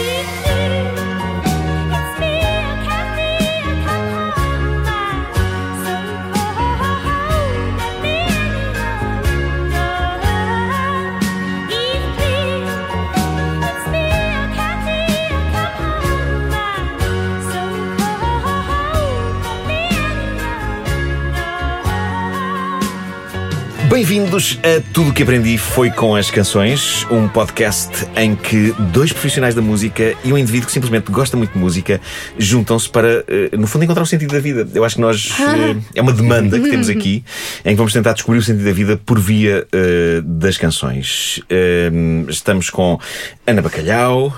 You. Bem-vindos a Tudo o que Aprendi Foi com as Canções, um podcast em que dois profissionais da música e um indivíduo que simplesmente gosta muito de música juntam-se para, eh, no fundo, encontrar o sentido da vida. Eu acho que nós. eh, É uma demanda que temos aqui em que vamos tentar descobrir o sentido da vida por via eh, das canções. Estamos com Ana Bacalhau.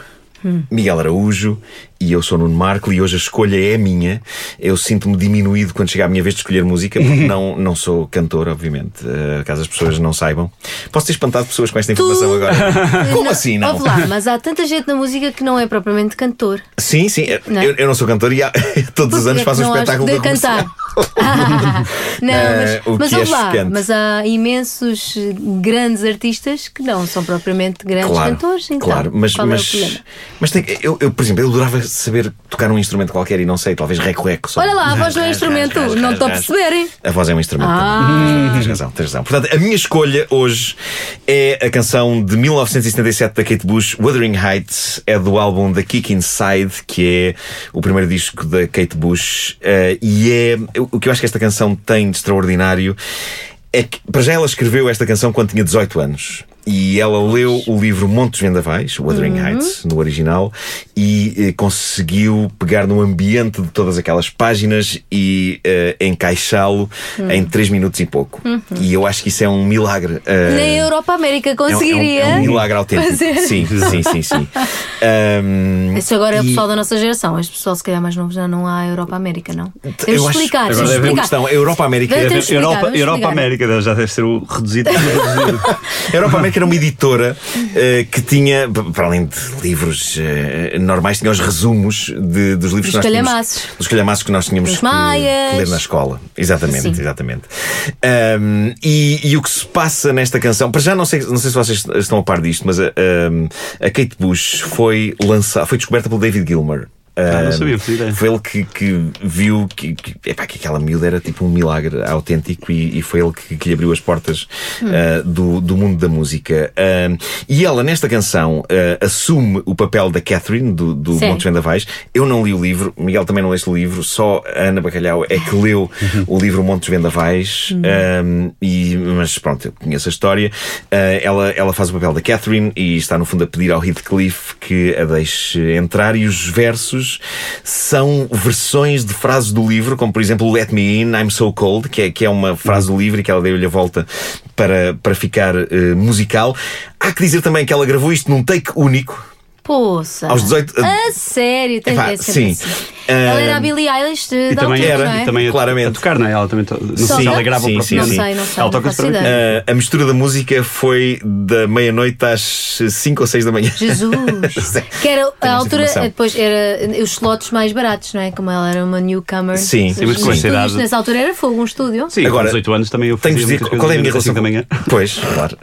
Miguel Araújo e eu sou Nuno Marco e hoje a escolha é minha. Eu sinto-me diminuído quando chega a minha vez de escolher música, porque não, não sou cantor, obviamente, eh, caso as pessoas não saibam. Posso ter espantado pessoas com esta informação agora? Como assim não? Lá, mas há tanta gente na música que não é propriamente cantor. Sim, sim, eu, Não é? eu não sou cantor e há- todos os anos faço um não espetáculo de cantar. não, Eh, o mas, mas que é lá, mas há imensos eh, grandes artistas que não são propriamente grandes Claro, cantores. Então, claro, mas, é mas, problema? mas tem, eu, eu, por exemplo, eu adorava saber tocar um instrumento qualquer e não sei, talvez reco-reco. só. Olha lá, a voz não é instrumento, não estou a ras. perceberem. A voz é um instrumento. Ah. Tens razão, tens razão. Portanto, a minha escolha hoje é a canção de 1977 da Kate Bush, Wuthering Heights, é do álbum The Kick Inside, que é o primeiro disco da Kate Bush, eh, e é o que eu acho que esta canção tem de extraordinário é que, para já, ela escreveu esta canção quando tinha 18 anos. E ela leu o livro Montes Vendavais, Wuthering Heights, no original, e eh, conseguiu pegar no ambiente de todas aquelas páginas e eh, encaixá-lo em 3 minutos e pouco. E eu acho que isso é um milagre. eh, Nem a Europa América é um- é um- conseguiria. É um, milagre autêntico. fazer. Sim, sim, sim, sim. Ahm, Isso agora é o pessoal da nossa geração. Este pessoal, se calhar, mais novo já não há Europa América, não? Temos eu acho- explicar. Agora deve haver uma questão. A Europa América Deve Europa, Europa. América já deve ser o reduzido. Europa América era uma editora eh, que tinha, para além de livros eh, normais, tinha os resumos de- dos livros Dos que nós tínhamos. calhamaços. Dos calhamaços que nós tínhamos que, que ler na escola. Exatamente, Sim. exatamente. Ahm, e, e o que se passa nesta canção, para já não sei, não sei se vocês estão a par disto, mas a, a Kate Bush foi lançada, foi descoberta pelo David Gilmer. Ah, não Ahm, sabia, ideia. Foi ele que, que viu que, que, epá, que aquela miúda era tipo um milagre autêntico e, e foi ele que, que lhe abriu as portas ah, do, do mundo da música. Ah, e ela, nesta canção, ah, assume o papel da Catherine, do, do Sim. Montes Vendavais. Eu não li o livro, Miguel também não leste o livro, só a Ana Bacalhau é que leu o livro Montes Vendavais. Ah, e, mas pronto, eu conheço a história. Ah, ela, ela faz o papel da Catherine e está, no fundo, a pedir ao Heathcliff que a deixe entrar. E os versos são versões de frases do livro, como por exemplo Let Me In, I'm So Cold, que é, que é uma frase do livro e que ela deu-lhe a volta para, para ficar eh, musical. Há que dizer também que ela gravou isto num take único. Poça. Aos 18 A sério, tem Epá, é sim. assim. Ela era a Billie Eilish de, E da também, altura, era, não é? e também a, Claramente. a tocar, não é? Ela também. to- Não sei se ela grava Sim, o próprio. sim, Não sim. sei, não sei. Ela não toca. Ah, a mistura da música foi da meia-noite às 5 ou 6 da manhã. Jesus! que era a altura, informação. depois era os slots mais baratos, não é? Como ela era uma newcomer. Sim, sim, mas com essa idade- Nessa altura era fogo, um estúdio. Sim, Agora, com 18 anos também eu Tenho fazia dizer qual é a minha relação. da manhã. Pois, claro.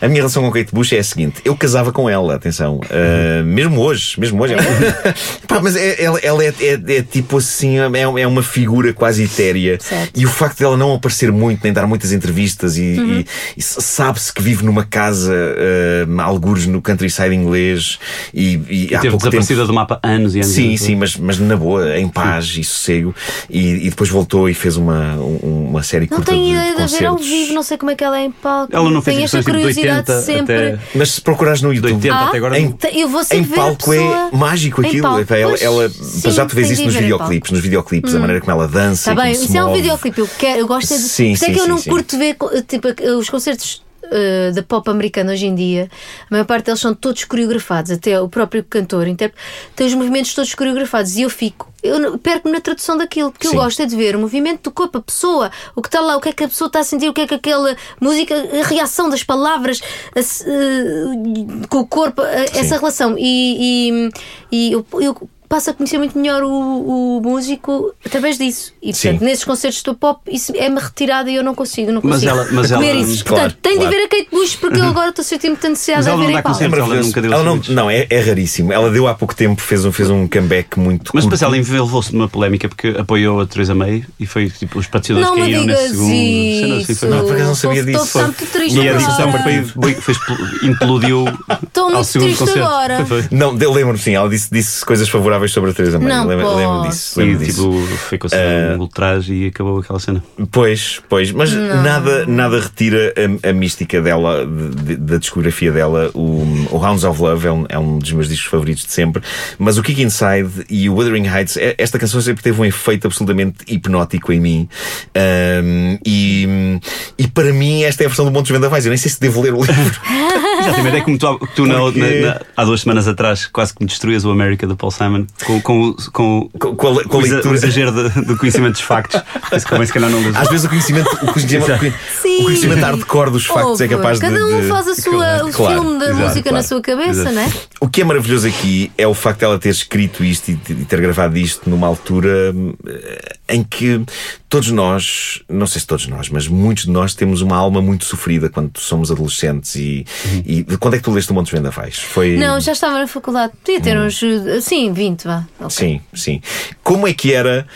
A minha relação com Kate Bush é a seguinte: eu casava com ela, atenção. Uh, mesmo hoje, mesmo hoje. É Pá, mas é- ela, ela é, é- é tipo assim, é, é uma figura quase etérea. Certo. E o facto dela não aparecer muito, nem dar muitas entrevistas, e, Uhum. e- e sabe-se que vive numa casa, uh, algures no countryside inglês, e, e há Teve pouco tempo. desaparecida do mapa anos e anos. e Sim, anos. sim, mas, mas na boa, em paz e sossego. E, e depois voltou e fez uma, um- uma série Não curta tenho de, ideia de ver ao vivo, não sei como é que ela é em palco. Ela não fez Tenho esta tipo de curiosidade 80 sempre. até- Mas se procurares no De YouTube. 80 Ah, até agora. Em, não- Eu vou sempre em palco é mágico aquilo. palco. Ela, ela- sim, já tu vês isso nos videoclipes, nos videoclipes, a maneira como ela dança. Está e como bem, isso é um move. videoclipe. Eu, quero, eu gosto é de. Sim, é sim, que eu não curto ver tipo, os concertos. Eh, da pop americana hoje em dia, a maior parte deles são todos coreografados, até o próprio cantor, intérprete, tem os movimentos todos coreografados e eu fico, eu perco-me na tradução daquilo, porque Sim. eu gosto é de ver o movimento do corpo, a pessoa, o que está lá, o que é que a pessoa está a sentir, o que é que aquela música, a reação das palavras a eh, com o corpo, eh, essa relação. E, e, e eu, eu passo a conhecer muito melhor o, o músico através disso. E Sim. portanto, nesses concertos do pop, isso é-me retirado e eu não consigo, não Mas consigo ela- mas comer ela- isso. Claro, Portanto, claro. de ver a Kate Bush porque eu agora estou a sentir muita necessidade Mas de a ver não em dá palco. concertos. Ela nunca deu Ela não, não é, é raríssimo. Ela deu há pouco tempo, fez um, fez um comeback muito Mas curto. depois ela envolveu-se numa polémica porque apoiou a Teresa May e foi tipo os patrocinadores caíram digas nesse segundo. assim, isso. foi- Não, por acaso não sabia disso. Estou muito triste E a discussão foi, foi, implodiu Estou muito triste agora. Não, eu lembro-me sim, ela disse, disse coisas favoráveis sobre a Teresa May. Não lembro, posso. lembro disso. E Lembro disso. tipo, foi considerado um ultraje e acabou aquela cena. Pois, pois, mas nada, nada retira a, a mística dela, de- de- da discografia dela. O, o Hounds of Love é um, é um dos meus discos favoritos de sempre. Mas o Kick Inside e o Wuthering Heights, é- esta canção sempre teve um efeito absolutamente hipnótico em mim. Ahm, e, e para mim, esta é a versão do Montes Vendavais. Eu nem sei se devo ler o livro. Exatamente, é como tu, tu na- Porque- na- na- há duas semanas atrás quase que me destruías o América do Paul Simon com, com, o- com, Com- com a com a o exa- leitura. o exagero de- do conhecimento dos factos. Isso que se calhar não Às vezes o conhecimento, o conhecimento, Sim. o conhecimento hardcore dos factos é Ouve, capaz de. Cada um de- faz a sua, o Claro, filme da exato, música na claro. sua cabeça, Exato. não é? O que é maravilhoso aqui é o facto de ela ter escrito isto e ter gravado isto numa altura eh, em que todos nós, não sei se todos nós, mas muitos de nós temos uma alma muito sofrida quando somos adolescentes. E, e quando é que tu leste o Montes Vendavais? Foi. Não, já estava na faculdade. Podia ter uns. eh, Sim, 20, vá. Ok. Sim, sim. Como é que era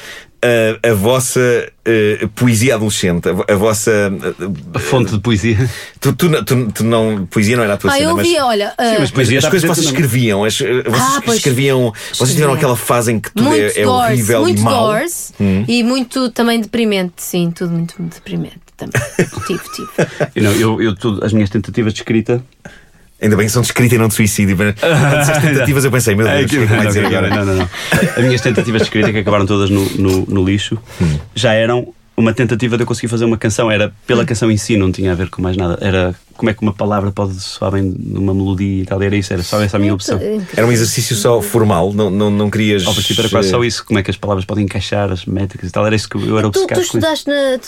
a, a vossa eh, poesia adolescente? A, a vossa. eh, A fonte de poesia. tu, tu, tu, tu não. Poesia não era a tua Ah, cena, eu mas. ouvia, olha. Sim, eh, mas poesia as coisas que vocês escreviam, as, eh, vocês Ah, pois. escreviam, vocês tiveram aquela fase em que tudo muito é, é doors, horrível muito e mau. Hum. doors e muito também deprimente, sim, tudo muito, muito deprimente também. tive, tive. Eu, não, eu, eu tudo- as minhas tentativas de escrita. Ainda bem que são de escrita e não de suicídio. Disseste tentativas, eu pensei, meu Deus, o que é que vai dizer agora? não, não, não. As minhas tentativas de escrita, que acabaram todas no, no, no lixo, Hum. já eram uma tentativa de eu conseguir fazer uma canção. Era pela canção em si, não tinha a ver com mais nada. Era como é que uma palavra pode soar bem numa melodia e tal. Era isso, era só essa a minha opção. Era um exercício só formal, não, não, não querias. Ao princípio era quase só isso, como é que as palavras podem encaixar, as métricas e tal. Era isso que eu era Tu, tu obcecado com isso. estudaste na.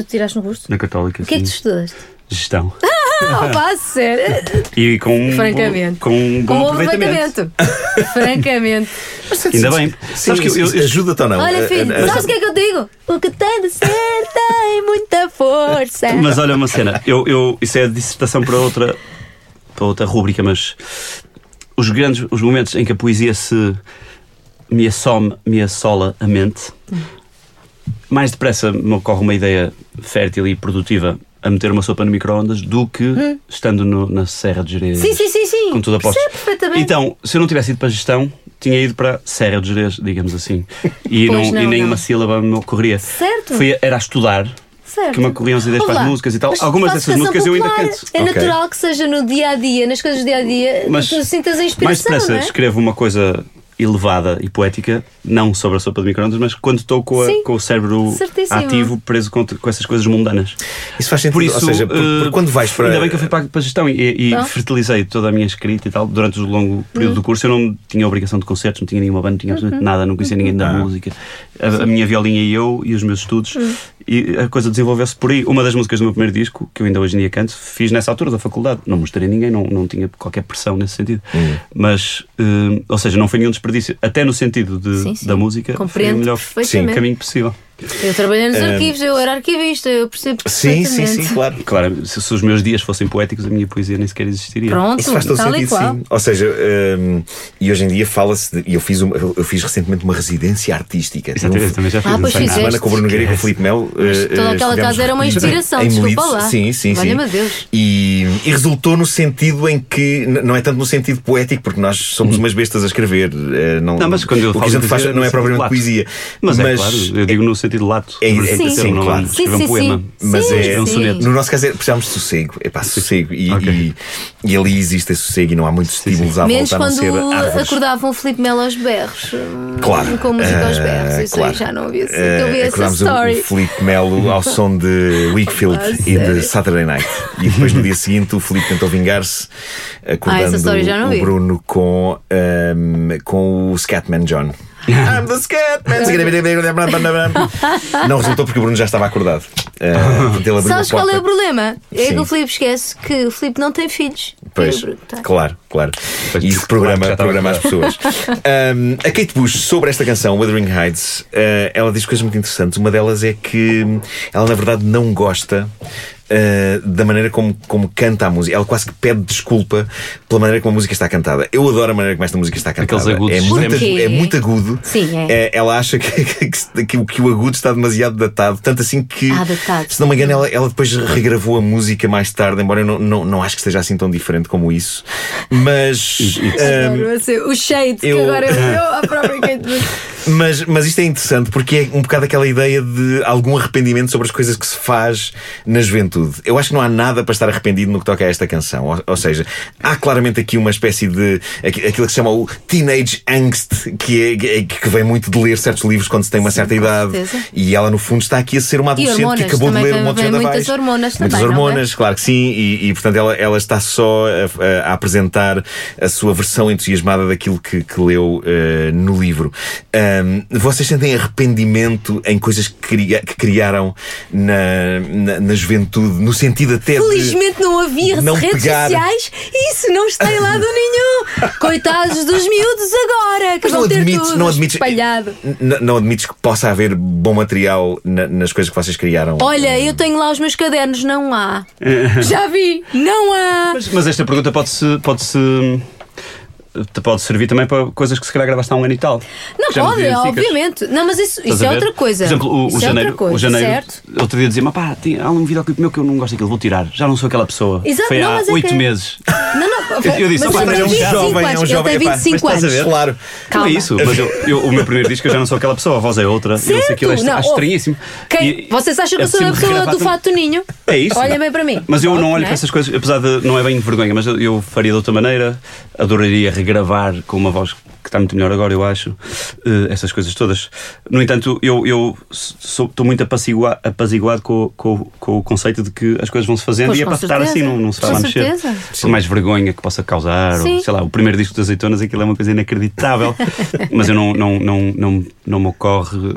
Tu, tiraste no curso? Na Católica, O que é que tu estudaste? Gestão. Ah, pá, sério. E com um Francamente. com um bom Com bom aproveitamento. aproveitamento. Francamente. Ainda bem. Sim, Sabes que eu- eu- ajuda-te ou não? Olha, Eh, filho, eh, sabes o que é que eu digo? O que tem de ser tem muita força. Mas olha uma cena, eu, eu, isso é dissertação para outra, para outra rúbrica, mas os grandes os momentos em que a poesia se me assome, me assola a mente, mais depressa me ocorre uma ideia fértil e produtiva a meter uma sopa no micro-ondas do que estando no- na Serra de Jerez. Hum. Sim, sim, sim, sim. Com tudo a posto. Percebo perfeitamente. Então, se eu não tivesse ido para a gestão, tinha ido para Serra de Jerez, digamos assim. E, não, não, e nem não. uma sílaba me ocorria. Certo. Foi, era a estudar Certo. que me ocorriam as ideias Ouve para as músicas e tal. mas Algumas dessas músicas eu ainda popular. canto. É Ok. natural que seja no dia a dia, nas coisas do dia a dia, Mas tu sintas a Mais inspiração. depressa não é? escrevo uma coisa elevada e poética, não sobre a sopa de micro-ondas, mas quando estou com, a- Sim. com o cérebro Certíssimo. ativo, preso com, com essas coisas mundanas. Isso faz sentido. Por isso, ou seja, por, por eh, quando vais para. Ainda bem que eu fui para, para a gestão e, e fertilizei toda a minha escrita e tal. Durante o longo Hum. período do curso, eu não tinha obrigação de concertos, não tinha nenhuma banda, não tinha Uhum. absolutamente nada, não conhecia ninguém da Ah. música. A, a minha violinha e eu e os meus estudos. Hum. E a coisa desenvolveu-se por aí. Uma das músicas do meu primeiro disco, que eu ainda hoje em dia canto, fiz nessa altura da faculdade. Não mostrei a ninguém, não, não tinha qualquer pressão nesse sentido. Hum. Mas, eh, ou seja, não foi nenhum desperdício. Até no sentido de, Sim, sim. da música, foi Compreendo o melhor perfeitamente. caminho possível. Eu trabalhei nos arquivos, eu era arquivista, eu percebo Sim, sim, sim, claro. Claro, se, se os meus dias fossem poéticos, a minha poesia nem sequer existiria. Pronto, Isso faz todo tal sentido, qual. sim. Ou seja, hum, e hoje em dia fala-se. de- E eu fiz, uma, eu fiz recentemente uma residência artística. Exatamente, um- também já fiz. Ah, pois semana com o Bruno Nogueira e com o. Filipe. Mas eh, toda eh, aquela casa era uma inspiração, em desculpa lá. Sim, sim, sim. Deus. E, e resultou no sentido em que, não é tanto no sentido poético, porque nós somos umas bestas a escrever. eh, Não, Não, mas quando eu o que a falo gente faz não é propriamente poesia. Mas, é claro, eu digo no sentido lato. É- é- Sim, sim, não, claro. Escrever Sim, um sim, poema. sim. Mas Sim, é escrever um sim. soneto. No nosso caso é, precisamos de sossego. É pá, sossego. E, Ok. e, e ali existe esse sossego e não há muitos sim. estímulos à Menos volta a não quando ser árvores. acordavam o Filipe Melo aos berros. hum, Claro. Com música aos Ah, berros. Isso claro. aí já não havia Eh, eu vi essa acordámos o- story. O Filipe Melo ao som de Wakefield Ah, e de? Saturday Night. E depois no dia seguinte o Filipe tentou vingar-se, Ah, essa acordando não o. Bruno com, ahm, com o Scatman John. I'm the Scatman. Não resultou porque o Bruno já estava acordado. Uh, Sabes qual é o problema? É Sim. que o Filipe esquece que o Filipe não tem filhos. Pois, tem. claro, claro. Pois, E isso claro, programa, estava programa as pessoas. Um, a Kate Bush, sobre esta canção, Wuthering Heights, uh, ela diz coisas muito interessantes. Uma delas é que ela, na verdade, não gosta. Uh, da maneira como, como canta a música, ela quase que pede desculpa pela maneira como a música está cantada. Eu adoro a maneira como esta música está cantada. Aqueles agudos é muito, é muito agudo. Sim, é. ela acha que, que, que o- que o agudo está demasiado datado, tanto assim que, Ah, datado. se não me engano, ela, ela depois regravou a música mais tarde, embora eu não, não, não acho que seja assim tão diferente como isso. Mas. um, Adoro, assim, o shade eu- que agora eu, eu a própria Kate Bush. Mas, mas isto é interessante porque é um bocado aquela ideia de algum arrependimento sobre as coisas que se faz na juventude. Eu acho que não há nada para estar arrependido no que toca a esta canção. Ou, ou seja, há claramente aqui uma espécie de. aqui- aquilo que se chama o teenage angst, que, é, que- vem muito de ler certos livros quando se tem uma certa com idade. certeza. E ela, no fundo, está aqui a ser uma adolescente que acabou de ler um monte de muitas abaixo. hormonas Muitas também, não é? hormonas, claro que sim. E, e, portanto, ela, ela está só a, a- apresentar a sua versão entusiasmada daquilo que, que leu eh, no livro. Ahm, vocês sentem arrependimento em coisas que, cria- que criaram na, na, na juventude, no sentido até de. Felizmente não havia Não redes pegar. sociais e isso não está em lado nenhum. Coitados dos miúdos agora, que Mas não vão ter admites, tudo não admites, espalhado. N- não admites que possa haver bom material na- nas coisas que vocês criaram? Olha, eu tenho lá os meus cadernos, não há. Já vi, não há. Mas, mas esta pergunta pode-se. Pode-se te pode servir também para coisas que se calhar gravaste há um ano e tal. Não pode, obviamente. Não, mas isso, isso é outra coisa. Por exemplo, o, o é janeiro, coisa, o janeiro certo? outro dia dizia-me: pá, tem, há um videoclipe meu que eu não gosto daquilo, vou tirar. Já não sou aquela pessoa. Exato, Foi não, há é oito que- meses. Não, não. Eu- eu disse, mas "Opa, ele mas é um tem 25 jovem, é um jovem, Ele tem epá, 25 mas estás a anos. Claro. Calma. Não é isso, mas eu, eu- o meu primeiro disco eu já não sou aquela pessoa, a voz é outra. Eu sei Certo, aquilo, acho, não, acho oh, estranhíssimo. Quem- E- Vocês acham que eu sou a pessoa do fato ninho? É isso. Olha bem para mim. Mas eu não olho né? para essas coisas, apesar de não é bem vergonha, mas eu, faria de outra maneira. Adoraria regravar com uma voz que está muito melhor agora, eu acho. eh, essas coisas todas. No entanto, eu eu sou- estou muito apazigua- apaziguado com, com, com o conceito de que as coisas vão se fazendo Pois, e é para estar assim, não, não se vai lá mexer. certeza. Por mais vergonha que possa causar, Sim. ou sei lá, o primeiro disco das azeitonas, aquilo é uma coisa inacreditável. mas eu não, não, não, não, não me ocorre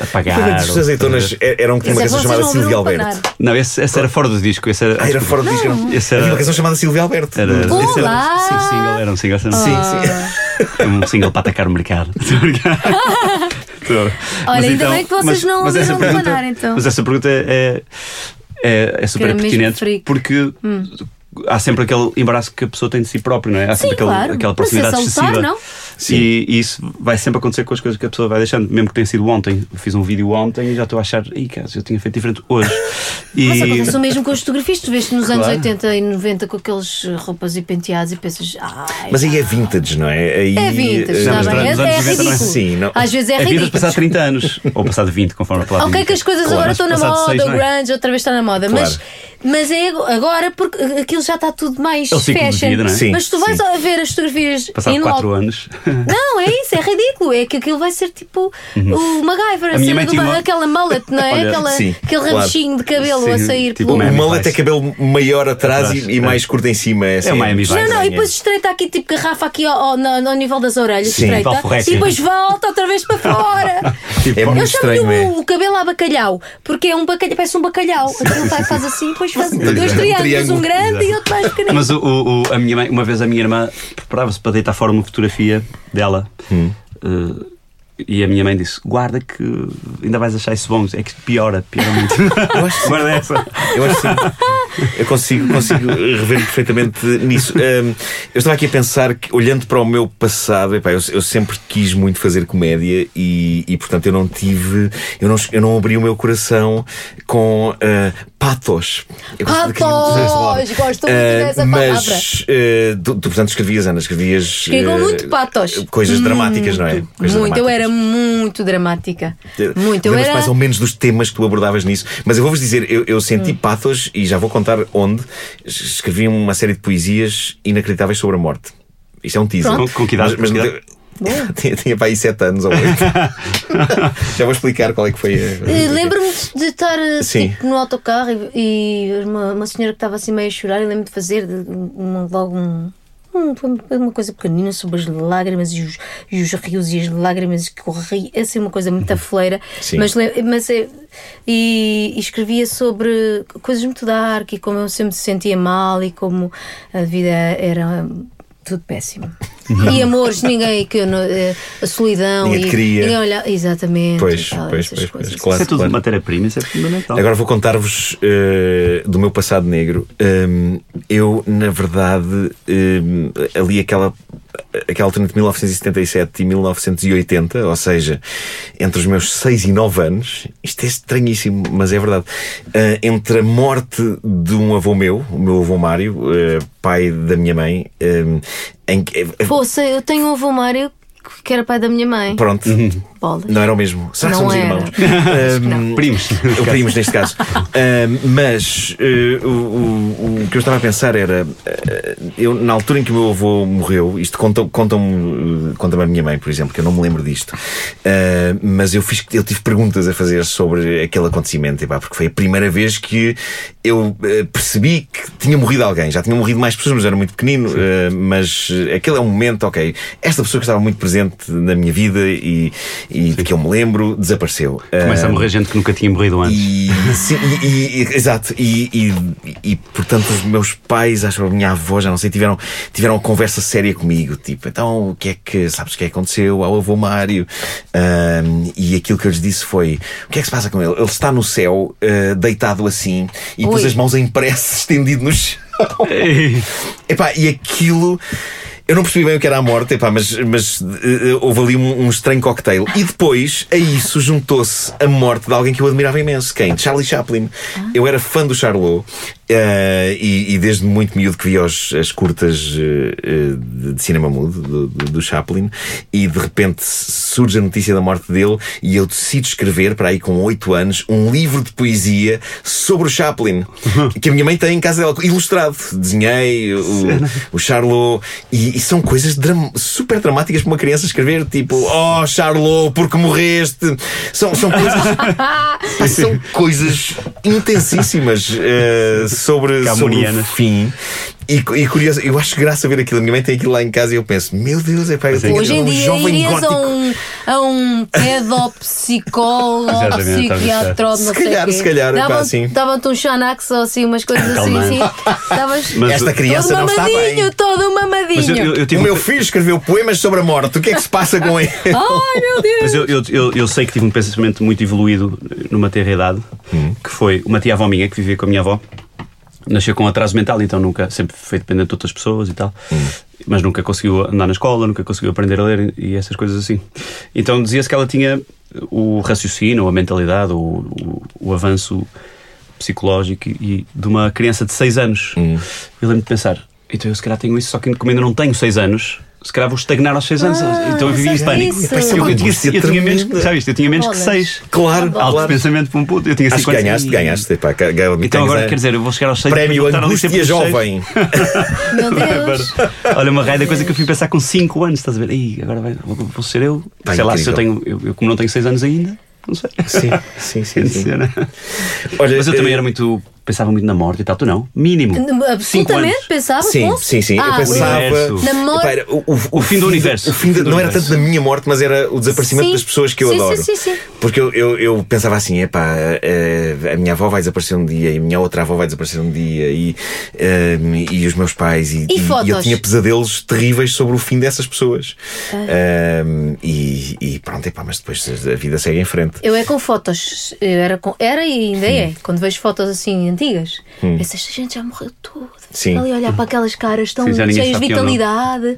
apagar. As ou- azeitonas eram que tinha uma é canção chamada não Silvia Alberto. Não, esse, esse era fora do disco. Esse era, Ah, era fora do disco. não? Esse Havia era, uma canção chamada Silvia Alberto. era, esse era Olá! sim, single, era um single. Sim, sim. É um single para atacar o mercado. Estou a brincar. Estou. Mas ainda bem que vocês não mas essa ouviram pergunta, então. Mas essa pergunta é, é, é super era pertinente porque há sempre aquele embaraço que a pessoa tem de si própria, não é? Há Sim, sempre aquele, claro. aquela se proximidade excessiva. não? E, e isso vai sempre acontecer com as coisas que a pessoa vai deixando, mesmo que tenha sido ontem. Eu fiz um vídeo ontem e já estou a achar, Ih, cara, eu tinha feito diferente hoje. E, Mas acontece o mesmo com as fotografias. Tu vês-te nos anos Claro. 80 e 90 com aqueles roupas e penteados e pensas, ai. Mas aí é vintage, não é? Aí, É vintage, eh, É, os é anos 90 não é? ridículo. Sim, não. Às vezes é é de ridículo. passar 30 anos, ou passado 20, conforme a palavra Ok, que as coisas Claro, agora estão na moda, o é? grunge outra vez está na moda, Claro. mas é agora porque aquilo já está tudo mais É fashion. vida, é? Sim, mas tu vais sim. a ver as fotografias Passado in 4 loco- anos. Não, é isso, é ridículo. É que aquilo vai ser tipo o MacGyver, A assim, tinha uma- aquela mullet, não é? Olha, Aquela, sim, aquele claro. rabichinho de cabelo Sim, a sair tipo O pelo. Miami mullet é cabelo maior atrás, Atrás, e, e é. mais curto em cima. É, assim, o Miami. Não, não, e depois estreita aqui, tipo garrafa aqui ao, ao, no nível das orelhas, Sim, estreita, e depois volta outra vez para fora. É muito Eu chamo-lhe é. o, o cabelo a bacalhau, porque é um bacalhau, parece um bacalhau. Aquilo vai, faz assim, depois faz dois Um triângulos, triângulo. um grande e outro mais pequenino. Mas o, o- o- a minha mãe, uma vez a minha irmã preparava-se para deitar fora uma fotografia dela. Hum. eh, e a minha mãe disse: Guarda que ainda vais achar isso bom. É que piora, piora muito. Eu acho que sim. Guarda essa. Eu acho que sim. Eu consigo, consigo rever perfeitamente nisso. Hum, eu estava aqui a pensar que, olhando para o meu passado, epá, eu, eu sempre quis muito fazer comédia e, e, portanto, eu não tive. Eu não, eu não abri o meu coração com ah, patos. Eu gosto de- Patos! Gosto muito Ah, dessa palavra. Mas ah, tu, tu, portanto, escrevias, Ana, escrevias. Ah, muito patos. Coisas dramáticas, não é? Coisas muito, eu dramáticas. era muito dramática. Muito, eu era. mais ou menos dos temas que tu abordavas nisso. Mas eu vou-vos dizer, eu, eu Hum. senti pathos e já vou contar onde. Es- Escrevi uma série de poesias inacreditáveis sobre a morte. Isto é um teaser. Com- com que idade? Mas, mas Com que eu- tinha, tinha para aí 7 anos ou 8. já vou explicar qual é que foi a. Eh, Lembro-me de- estar eh, tipo, no autocarro e, e uma, uma senhora que estava assim meio a chorar e lembro-me de fazer de- um- logo um, um- uma coisa pequenina sobre as lágrimas e os, e os rios e as lágrimas que corri. Essa é uma coisa muito afleira. Sim. Mas, mas é, e, e escrevia sobre coisas muito dark e como eu sempre me sentia mal e como a vida era tudo péssimo. E amores, ninguém que eu não- eh, a solidão Ninguém te e queria. ninguém olha, exatamente. Pois, tal, pois, pois, pois, claro. Isso é tudo claro. matéria-prima, isso é fundamental. Agora vou contar-vos eh, do meu passado negro. Um, eu, na verdade, um, ali aquela, aquela altura entre 1977 e 1980, ou seja, entre os meus 6 e 9 anos, isto é estranhíssimo, mas é verdade. eh, entre a morte de um avô meu, o meu avô Mário, eh, pai da minha mãe, um, em que. eh, Poxa, eu tenho um avô Mário que era pai da minha mãe. Pronto. Bolas. Não era o mesmo. Será que Não somos era. irmãos? Acho que não. Um, Primos. Ou primos neste caso. Mas eh, o, o- o que eu estava a pensar era eh, eu, na altura em que o meu avô morreu, isto conta- contam-me conta a minha mãe, por exemplo, que eu não me lembro disto. Mas eu, fiz, eu tive perguntas a fazer sobre aquele acontecimento, epá, porque foi a primeira vez que eu eh, percebi que tinha morrido alguém. Já tinham morrido mais pessoas, mas eu era muito pequenino. eh, mas eh, aquele é um momento, ok. Esta pessoa que estava muito presente na minha vida e, e de que eu me lembro desapareceu. Começa a Ah, morrer gente que nunca tinha morrido antes. e, sim, e- e- exato, e, e, e, portanto os meus pais, acho que a minha avó, já não sei, tiveram, tiveram uma conversa séria comigo, tipo, então o que é que, sabes o que é que aconteceu ao avô Mário? Ahm, e aquilo que eu lhes disse foi: o que é que se passa com ele? Ele está no céu, ah, deitado assim, e pôs Ui. as mãos em prece, estendido no chão. Epá, e aquilo. Eu não percebi bem o que era a morte, epá, mas, mas eh, houve ali um, um estranho cocktail. E depois, a isso juntou-se a morte de alguém que eu admirava imenso. Quem? Charlie Chaplin. Eu era fã do Charlot eh, e, e desde muito miúdo que via os- as curtas eh, eh, de, de cinema mudo do, do, do Chaplin e de repente surge a notícia da morte dele e eu decido escrever, para aí com 8 anos, um livro de poesia sobre o Chaplin que a minha mãe tem em casa dela, ilustrado. Desenhei o, o Charlot e, e são coisas dram- super dramáticas para uma criança escrever, tipo, oh Charlot, porque morreste. São, são coisas. São coisas intensíssimas eh, sobre, sobre o fim. E, e curioso, eu acho graça ver aquilo. A minha mãe tem aquilo lá em casa e eu penso, meu Deus, é eu tenho Hoje em um dia jovem irias gótico. a um, a um pedopsicólogo, psiquiatra, não Se sei calhar, quê. se calhar, pá, Davam- sim. Davam-te um Xanax ou assim, umas coisas assim. Assim. Estavas Mas- Esta criança todo não está mamadinho, bem. todo mamadinho. Mas eu, eu, eu tive O um- meu filho escreveu poemas sobre a morte. O que é que se passa com ele? Ai meu Deus! Mas eu, eu, eu, eu sei que tive um pensamento muito evoluído numa terra idade, que foi uma tia-avó minha que vivia com a minha avó. Nasceu com atraso mental, então nunca, sempre foi dependente de outras pessoas e tal. Mas nunca conseguiu andar na escola, nunca conseguiu aprender a ler e essas coisas assim. Então dizia-se que ela tinha o raciocínio, a mentalidade, o, o, o avanço psicológico e, e de uma criança de 6 anos. Eu lembro de pensar, então eu se calhar tenho isso, só que como ainda não tenho 6 anos, se calhar vou estagnar aos 6 anos. Ah, então eu vivi em sabes pânico. isso? Eu, eu, tinha, angústia eu tinha menos, já viste, eu tinha menos que Bolas. 6. Claro, Alto claro. pensamento para um puto. Eu tinha Acho que 50 ganhaste, e- ganhaste. Epá, ga- ga- Então agora, a- quer dizer, eu vou chegar aos 6 Prémio Angústia Jovem. Meu Deus! Olha, uma raia da coisa que eu fui pensar com 5 anos, estás a ver? Ei, agora vai, vou, vou ser eu. Pá, sei lá, se eu tenho. Eu, eu como não tenho 6 anos ainda, não sei. Sim, sim, sim. sim. Cena. Olha, Mas eu também eh, era muito. Pensava muito na morte e tal, tu não? Mínimo. Absolutamente, pensava Sim, sim, sim. eu Ah, pensava. universo. Na morte- Epá, era o, o- O fim do universo. O fim do não era tanto da minha morte, mas era o desaparecimento Sim. das pessoas que eu Sim, sim, adoro. sim, sim. Porque eu, eu, eu pensava assim: epá, eh, a minha avó vai desaparecer um dia, e a minha outra avó vai desaparecer um dia, e, eh, e os meus pais. E, E eu fotos? tinha pesadelos terríveis sobre o fim dessas pessoas. Eh, e, e pronto, epá, mas depois a vida segue em frente. Eu é com fotos. Eu era, com, era e ainda é. Quando vejo fotos assim antigas, esta gente já morreu toda. Sim. Ali a olhar para aquelas caras tão Sim, cheias de é vitalidade.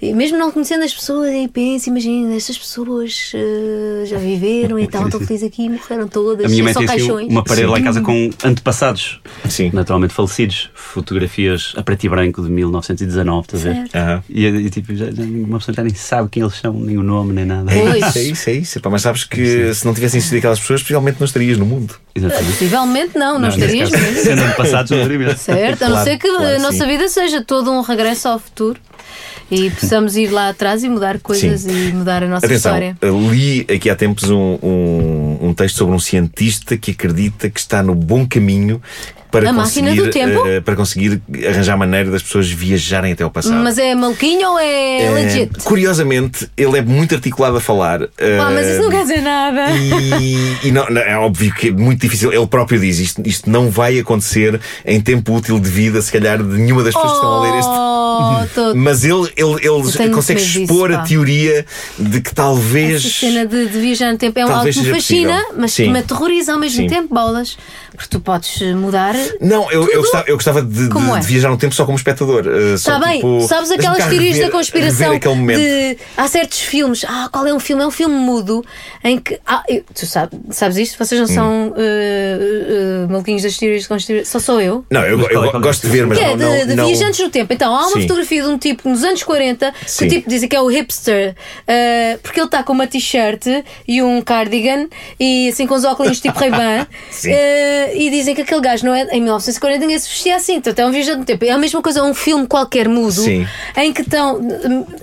E mesmo não conhecendo as pessoas, aí penso, imagina, estas pessoas eh, já viveram e estavam tão felizes aqui e morreram todas. A minha é mãe só tem assim, caixões. uma parede lá em casa com antepassados, Sim. naturalmente falecidos, fotografias a preto e branco de 1919, estás a ver? Aham. E, e, tipo, já, uma pessoa já nem sabe quem eles são, nem o nome, nem nada. É isso, é isso. Epá, mas sabes que se não tivessem sido aquelas pessoas, possivelmente não estarias no mundo. Exatamente. Possivelmente não, não, nesse estarias mesmo. Não estaria mesmo. Certo, a não ser que claro, a sim. nossa vida seja todo um regresso ao futuro e possamos ir lá atrás e mudar coisas Sim. e mudar a nossa Atenção, história. li aqui há tempos um, um, um texto sobre um cientista que acredita que está no bom caminho para A conseguir, tempo? eh, para conseguir arranjar maneira das pessoas viajarem até ao passado. Mas é maluquinho ou é Eh, legit? Curiosamente, ele é muito articulado a falar. Pá, mas isso não quer dizer nada. E, e não, não, é óbvio que é muito difícil. Ele próprio diz: isto, isto não vai acontecer em tempo útil de vida, se calhar, de nenhuma das pessoas que estão a ler este. Oh, tô- Mas ele, ele, ele consegue disso, expor a teoria de que talvez. Essa cena de, de viajar no tempo é algo que me fascina, possível. mas Sim. que me aterroriza ao mesmo Sim. tempo, bolas. Porque tu podes mudar. Não, eu, eu, gostava, eu gostava de, de- é? de viajar no tempo só como espectador. eh, Está bem, tipo, sabes aquelas teorias rever- da conspiração aquele momento. de há certos filmes. Ah, qual é um filme? É um filme mudo em que. Ah, eu- tu sabes, sabes isto? Vocês não Hum. são uh, uh, maluquinhos das teorias de conspiração. Só sou eu. Não, eu, eu é- qual é gosto de ver, mas que é não. de, não, de não- viajantes no tempo. Então, há uma Sim. fotografia de um tipo nos anos 40 que Sim. o tipo dizem que é o hipster, uh, porque ele está com uma t-shirt e um cardigan e assim com os óculos tipo Ray-Ban. Sim. uh, e dizem que aquele gajo não é, em 1940 ninguém se vestia assim. Então, é um viajante no tempo. É a mesma coisa, um filme qualquer mudo Sim. em que estão.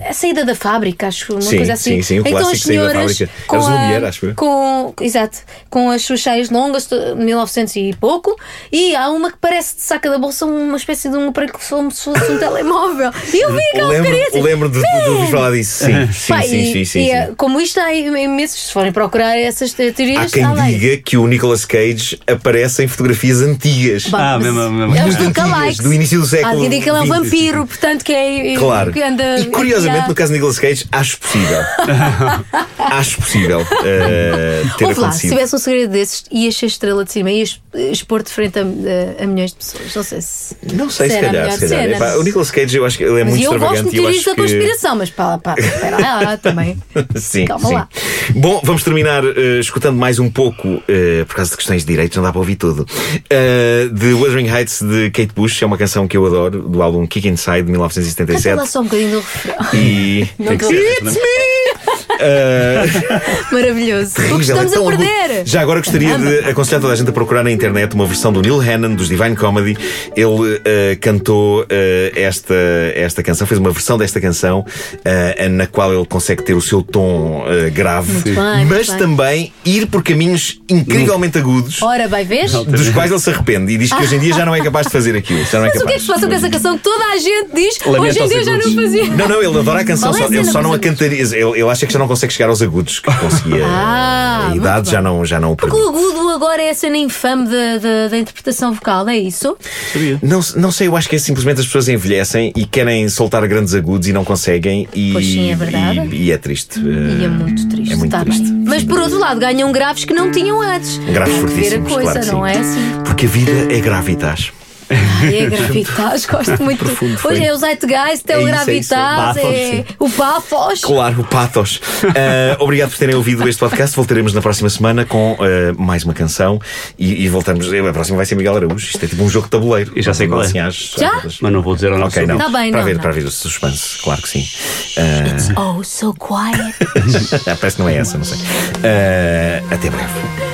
A saída da fábrica, acho uma Sim, coisa assim. sim, sim, o em que estão clássico as Saída da senhoras Fábrica. com a- Lumière, acho eu. com, exato, com as suas saias longas, to- 1900 e pouco, e há uma que parece de saca da bolsa uma espécie de um aparelho que como se fosse um telemóvel. E eu vi aquela lembro, porcaria assim, lembro de, ouvir falar disso. Sim, sim, Pá, sim, e, sim, sim, e, sim. é, como isto há imensos, se forem procurar essas Há teorias, quem há lá. diga que o Nicolas Cage aparece em fotografias antigas. Bah, Ah, mesmo- mesmo. É os lookalikes. do início do século Há quem diga que ele é um vampiro, portanto que é. Claro. Que anda, E curiosamente, no caso de Nicolas Cage, acho possível. acho possível eh, ter Ouve lá, se tivesse um segredo desses, ias ser estrela de cima, ias expor de frente a, a- milhões de pessoas. Não sei se. Não sei, se calhar. Se calhar. Epá, o Nicolas Cage, eu acho que ele é Mas muito eu gosto de extravagante. e eu teorias acho da que... conspiração, mas pá, pá, espera lá também. Sim, Calma sim. lá. Bom, vamos terminar eh, escutando mais um pouco, eh, por causa de questões de direitos, não dá para ouvir tudo. Eh, de Wuthering Heights de Kate Bush, é uma canção que eu adoro, do álbum Kick Inside de Canta 1977. lá só um bocadinho do refrão. E. It's me! Maravilhoso. O que terrível, estamos é a tão agudo. perder. Já agora gostaria de aconselhar toda a gente a procurar na internet uma versão do Neil Hannon, dos Divine Comedy. Ele eh, cantou eh, esta, esta canção, fez uma versão desta canção eh, na qual ele consegue ter o seu tom grave, bem, mas também ir por caminhos incrivelmente agudos. Ora, vai, vês? Dos quais ele se arrepende e diz que hoje em dia já não é capaz de fazer aquilo. Já não é Mas o que é que se capaz. passa com essa canção que toda a gente diz Lamento hoje em dia já não fazia? Não, não, ele adora a canção, é só, ele só não a cantaria. Ele, ele acha que já não consegue chegar aos agudos que conseguia. Ah, a idade já não, já não o Porque permite. o agudo agora é a cena infame da, da, da interpretação vocal, é isso? Sabia. Não, não sei, eu acho que é simplesmente as pessoas envelhecem e querem soltar grandes agudos e não conseguem. E, Pois sim, é verdade. E, e é triste. E é Eh, muito triste. É muito tá triste. bem. Mas por outro lado, ganham graves que não tinham antes. Graves que ver a fortíssimos, coisa, claro não sim. é assim? Porque a vida é gravitas. Ai, é gravitas, gosto muito. profundo. Hoje é o Zeitgeist, é, É o é gravitas, é sim. o pathos. Claro, o pathos. Eh, obrigado por terem ouvido este podcast. Voltaremos na próxima semana com eh, mais uma canção e, e voltamos. A próxima vai ser Miguel Araújo. Isto é tipo um jogo de tabuleiro. Eu já sei qual é. Assim, Já? Mas não vou dizer ao nosso Ok, não. Tá bem, para não, ver, não. para ver o suspense, claro que sim. Eh, Oh, so quiet. parece que não é essa, não sei. Eh, até breve.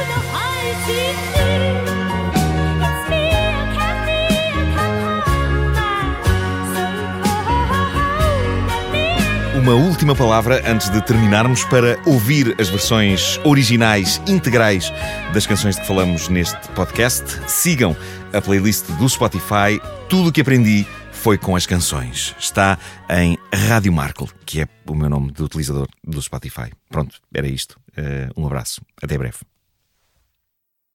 Uma última palavra antes de terminarmos para ouvir as versões originais integrais das canções de que falamos neste podcast. Sigam a playlist do Spotify. Tudo o que aprendi foi com as canções. Está em Rádio Markle, que é o meu nome de utilizador do Spotify. Pronto, era isto. Eh, um abraço. Até breve.